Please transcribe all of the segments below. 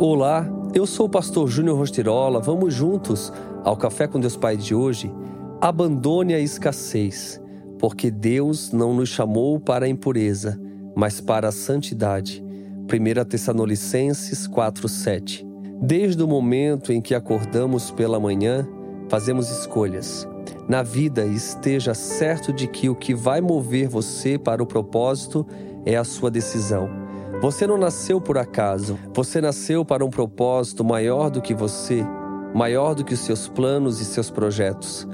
Olá, eu sou o pastor Júnior Rostirola. Vamos juntos ao Café com Deus Pai de hoje. Abandone a escassez, porque Deus não nos chamou para a impureza, mas para a santidade. 1 Tessalonicenses 4:7. Desde o momento em que acordamos pela manhã, fazemos escolhas. Na vida, esteja certo de que o que vai mover você para o propósito é a sua decisão. Você não nasceu por acaso. Você nasceu para um propósito maior do que você, maior do que os seus planos e seus projetos.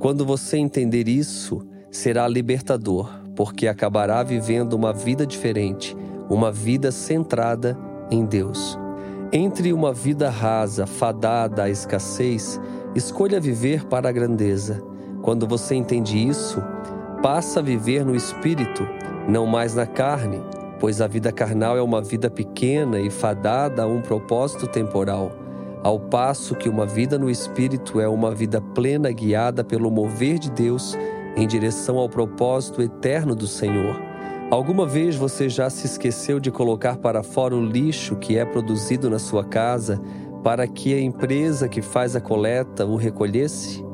Quando você entender isso, será libertador, porque acabará vivendo uma vida diferente, uma vida centrada em Deus. Entre uma vida rasa, fadada à escassez, escolha viver para a grandeza. Quando você entende isso, passa a viver no espírito, não mais na carne pois a vida carnal é uma vida pequena e fadada a um propósito temporal, ao passo que uma vida no espírito é uma vida plena guiada pelo mover de Deus em direção ao propósito eterno do Senhor. Alguma vez você já se esqueceu de colocar para fora o lixo que é produzido na sua casa para que a empresa que faz a coleta o recolhesse?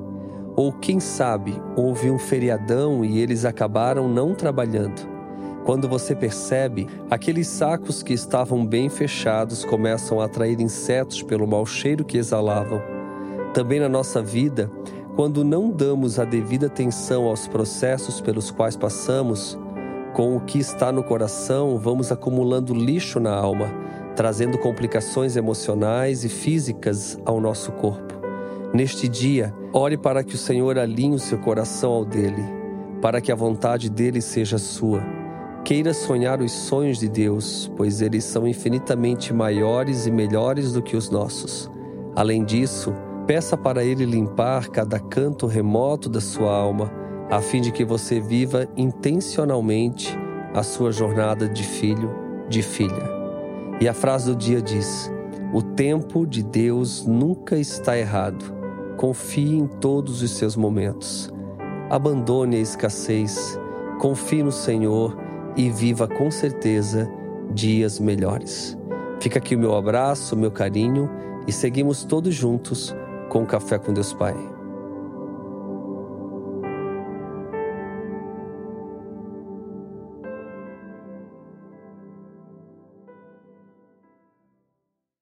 Ou quem sabe, houve um feriadão e eles acabaram não trabalhando? Quando você percebe, aqueles sacos que estavam bem fechados começam a atrair insetos pelo mau cheiro que exalavam. Também na nossa vida, quando não damos a devida atenção aos processos pelos quais passamos, com o que está no coração, vamos acumulando lixo na alma, trazendo complicações emocionais e físicas ao nosso corpo. Neste dia, ore para que o Senhor alinhe o seu coração ao dele, para que a vontade dele seja sua Queira sonhar os sonhos de Deus, pois eles são infinitamente maiores e melhores do que os nossos. Além disso, peça para Ele limpar cada canto remoto da sua alma, a fim de que você viva intencionalmente a sua jornada de filho, de filha. E a frase do dia diz: O tempo de Deus nunca está errado. Confie em todos os seus momentos. Abandone a escassez. Confie no Senhor e viva com certeza dias melhores. Fica aqui o meu abraço, o meu carinho e seguimos todos juntos com o Café com Deus Pai.